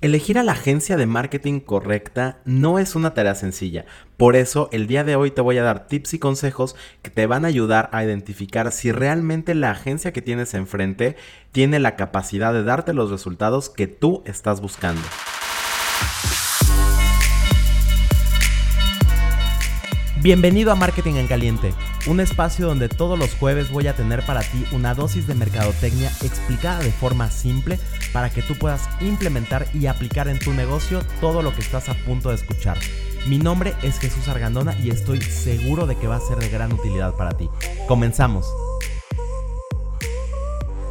Elegir a la agencia de marketing correcta no es una tarea sencilla. Por eso el día de hoy te voy a dar tips y consejos que te van a ayudar a identificar si realmente la agencia que tienes enfrente tiene la capacidad de darte los resultados que tú estás buscando. Bienvenido a Marketing en Caliente, un espacio donde todos los jueves voy a tener para ti una dosis de mercadotecnia explicada de forma simple para que tú puedas implementar y aplicar en tu negocio todo lo que estás a punto de escuchar. Mi nombre es Jesús Argandona y estoy seguro de que va a ser de gran utilidad para ti. Comenzamos.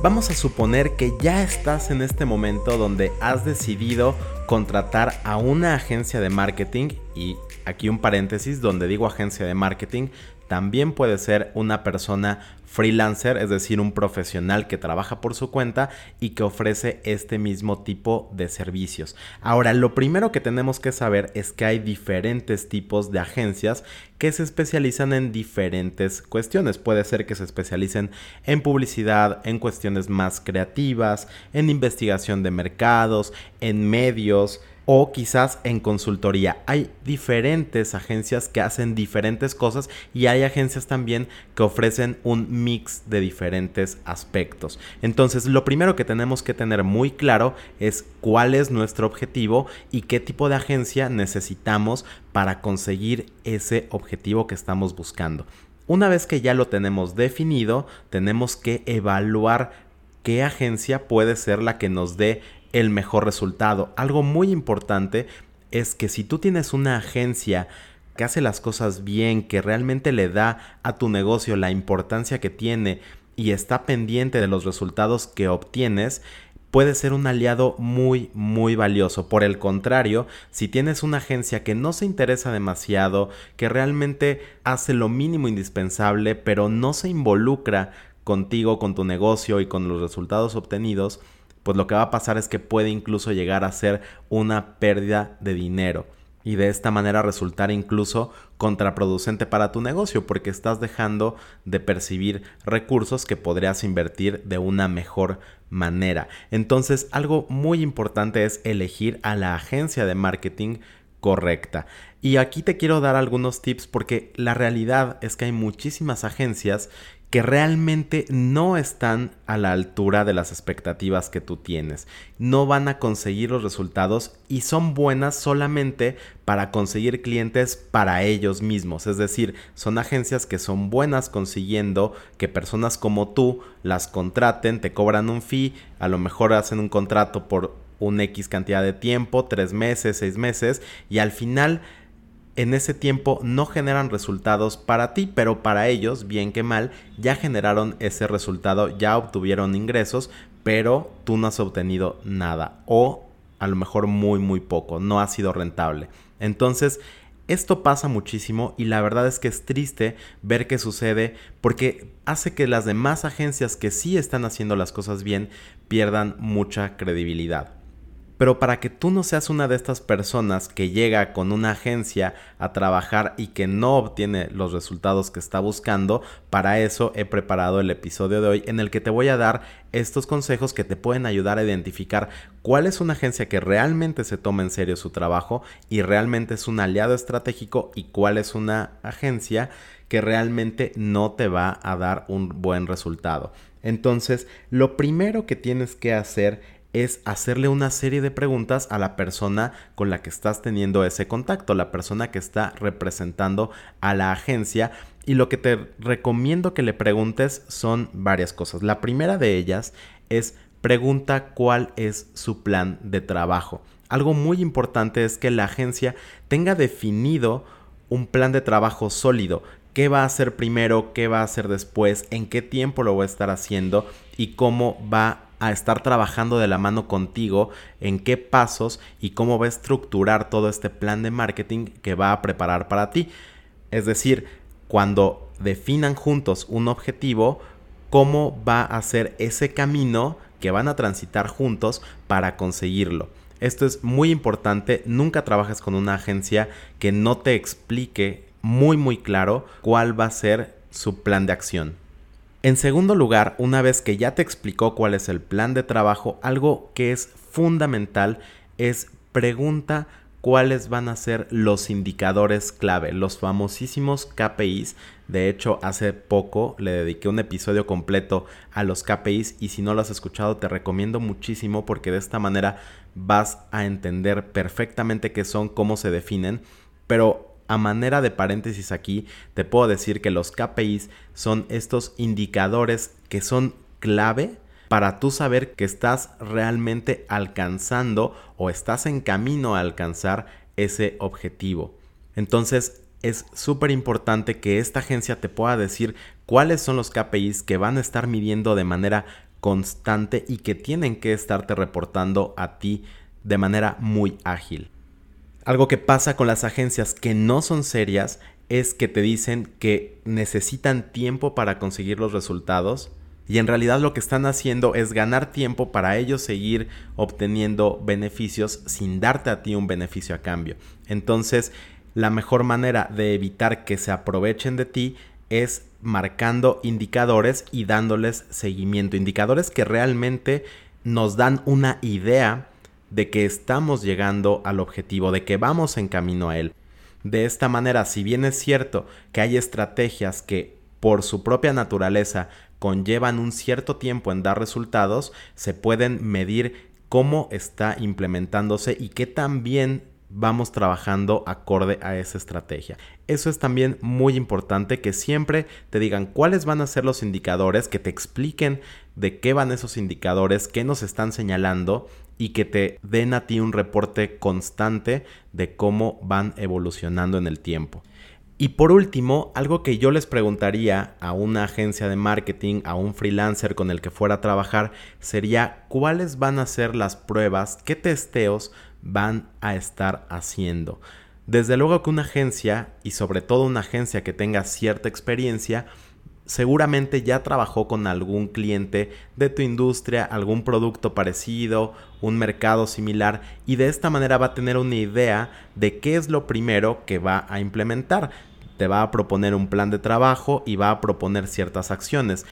Vamos a suponer que ya estás en este momento donde has decidido contratar a una agencia de marketing y aquí un paréntesis donde digo agencia de marketing, también puede ser una persona freelancer, es decir, un profesional que trabaja por su cuenta y que ofrece este mismo tipo de servicios. Ahora, lo primero que tenemos que saber es que hay diferentes tipos de agencias que se especializan en diferentes cuestiones. Puede ser que se especialicen en publicidad, en cuestiones más creativas, en investigación de mercados, en medios, o quizás en consultoría. Hay diferentes agencias que hacen diferentes cosas y hay agencias también que ofrecen un mix de diferentes aspectos. Entonces, lo primero que tenemos que tener muy claro es cuál es nuestro objetivo y qué tipo de agencia necesitamos para conseguir ese objetivo que estamos buscando. Una vez que ya lo tenemos definido, tenemos que evaluar qué agencia puede ser la que nos dé el mejor resultado. Algo muy importante es que si tú tienes una agencia que hace las cosas bien, que realmente le da a tu negocio la importancia que tiene y está pendiente de los resultados que obtienes, puede ser un aliado muy muy valioso. Por el contrario, si tienes una agencia que no se interesa demasiado, que realmente hace lo mínimo indispensable, pero no se involucra contigo, con tu negocio y con los resultados obtenidos, pues lo que va a pasar es que puede incluso llegar a ser una pérdida de dinero y de esta manera resultar incluso contraproducente para tu negocio porque estás dejando de percibir recursos que podrías invertir de una mejor manera. Entonces algo muy importante es elegir a la agencia de marketing correcta. Y aquí te quiero dar algunos tips porque la realidad es que hay muchísimas agencias que realmente no están a la altura de las expectativas que tú tienes. No van a conseguir los resultados y son buenas solamente para conseguir clientes para ellos mismos. Es decir, son agencias que son buenas consiguiendo que personas como tú las contraten, te cobran un fee, a lo mejor hacen un contrato por un X cantidad de tiempo, tres meses, seis meses, y al final en ese tiempo no generan resultados para ti, pero para ellos, bien que mal, ya generaron ese resultado, ya obtuvieron ingresos, pero tú no has obtenido nada o a lo mejor muy muy poco, no ha sido rentable. Entonces, esto pasa muchísimo y la verdad es que es triste ver que sucede porque hace que las demás agencias que sí están haciendo las cosas bien pierdan mucha credibilidad. Pero para que tú no seas una de estas personas que llega con una agencia a trabajar y que no obtiene los resultados que está buscando, para eso he preparado el episodio de hoy en el que te voy a dar estos consejos que te pueden ayudar a identificar cuál es una agencia que realmente se toma en serio su trabajo y realmente es un aliado estratégico y cuál es una agencia que realmente no te va a dar un buen resultado. Entonces, lo primero que tienes que hacer es hacerle una serie de preguntas a la persona con la que estás teniendo ese contacto, la persona que está representando a la agencia. Y lo que te recomiendo que le preguntes son varias cosas. La primera de ellas es pregunta cuál es su plan de trabajo. Algo muy importante es que la agencia tenga definido un plan de trabajo sólido. ¿Qué va a hacer primero? ¿Qué va a hacer después? ¿En qué tiempo lo va a estar haciendo? ¿Y cómo va a estar trabajando de la mano contigo en qué pasos y cómo va a estructurar todo este plan de marketing que va a preparar para ti. Es decir, cuando definan juntos un objetivo, cómo va a ser ese camino que van a transitar juntos para conseguirlo. Esto es muy importante, nunca trabajes con una agencia que no te explique muy muy claro cuál va a ser su plan de acción. En segundo lugar, una vez que ya te explicó cuál es el plan de trabajo, algo que es fundamental es pregunta cuáles van a ser los indicadores clave, los famosísimos KPIs. De hecho, hace poco le dediqué un episodio completo a los KPIs y si no lo has escuchado te recomiendo muchísimo porque de esta manera vas a entender perfectamente qué son, cómo se definen, pero a manera de paréntesis aquí, te puedo decir que los KPIs son estos indicadores que son clave para tú saber que estás realmente alcanzando o estás en camino a alcanzar ese objetivo. Entonces es súper importante que esta agencia te pueda decir cuáles son los KPIs que van a estar midiendo de manera constante y que tienen que estarte reportando a ti de manera muy ágil. Algo que pasa con las agencias que no son serias es que te dicen que necesitan tiempo para conseguir los resultados y en realidad lo que están haciendo es ganar tiempo para ellos seguir obteniendo beneficios sin darte a ti un beneficio a cambio. Entonces, la mejor manera de evitar que se aprovechen de ti es marcando indicadores y dándoles seguimiento. Indicadores que realmente nos dan una idea de que estamos llegando al objetivo, de que vamos en camino a él. De esta manera, si bien es cierto que hay estrategias que por su propia naturaleza conllevan un cierto tiempo en dar resultados, se pueden medir cómo está implementándose y qué tan bien vamos trabajando acorde a esa estrategia. Eso es también muy importante que siempre te digan cuáles van a ser los indicadores, que te expliquen de qué van esos indicadores, qué nos están señalando y que te den a ti un reporte constante de cómo van evolucionando en el tiempo. Y por último, algo que yo les preguntaría a una agencia de marketing, a un freelancer con el que fuera a trabajar, sería cuáles van a ser las pruebas, qué testeos van a estar haciendo. Desde luego que una agencia, y sobre todo una agencia que tenga cierta experiencia, seguramente ya trabajó con algún cliente de tu industria, algún producto parecido, un mercado similar y de esta manera va a tener una idea de qué es lo primero que va a implementar. Te va a proponer un plan de trabajo y va a proponer ciertas acciones.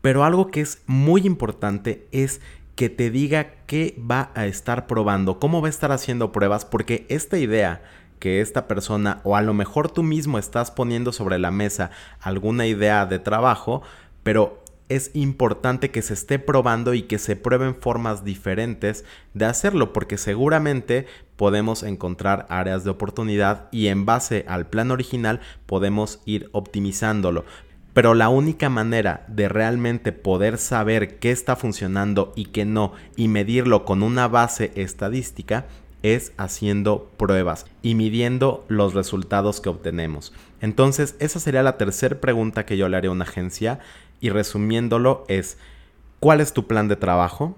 Pero algo que es muy importante es que te diga qué va a estar probando, cómo va a estar haciendo pruebas, porque esta idea que esta persona o a lo mejor tú mismo estás poniendo sobre la mesa alguna idea de trabajo, pero es importante que se esté probando y que se prueben formas diferentes de hacerlo, porque seguramente podemos encontrar áreas de oportunidad y en base al plan original podemos ir optimizándolo. Pero la única manera de realmente poder saber qué está funcionando y qué no y medirlo con una base estadística es haciendo pruebas y midiendo los resultados que obtenemos. Entonces, esa sería la tercera pregunta que yo le haría a una agencia y resumiéndolo es, ¿cuál es tu plan de trabajo?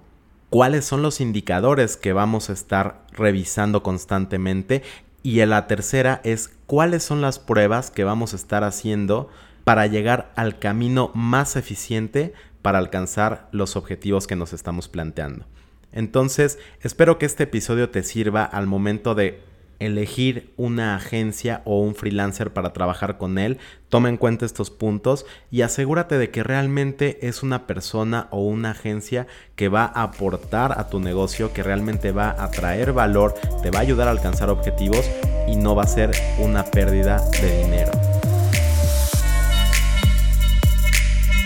¿Cuáles son los indicadores que vamos a estar revisando constantemente? Y la tercera es, ¿cuáles son las pruebas que vamos a estar haciendo para llegar al camino más eficiente para alcanzar los objetivos que nos estamos planteando? Entonces, espero que este episodio te sirva al momento de elegir una agencia o un freelancer para trabajar con él, toma en cuenta estos puntos y asegúrate de que realmente es una persona o una agencia que va a aportar a tu negocio, que realmente va a traer valor, te va a ayudar a alcanzar objetivos y no va a ser una pérdida de dinero.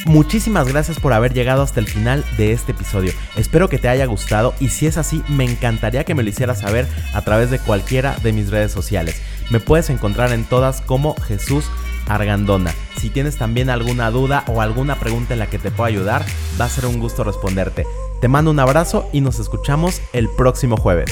Muchísimas gracias por haber llegado hasta el final de este episodio. Espero que te haya gustado y si es así, me encantaría que me lo hicieras saber a través de cualquiera de mis redes sociales. Me puedes encontrar en todas como Jesús Argandona. Si tienes también alguna duda o alguna pregunta en la que te pueda ayudar, va a ser un gusto responderte. Te mando un abrazo y nos escuchamos el próximo jueves.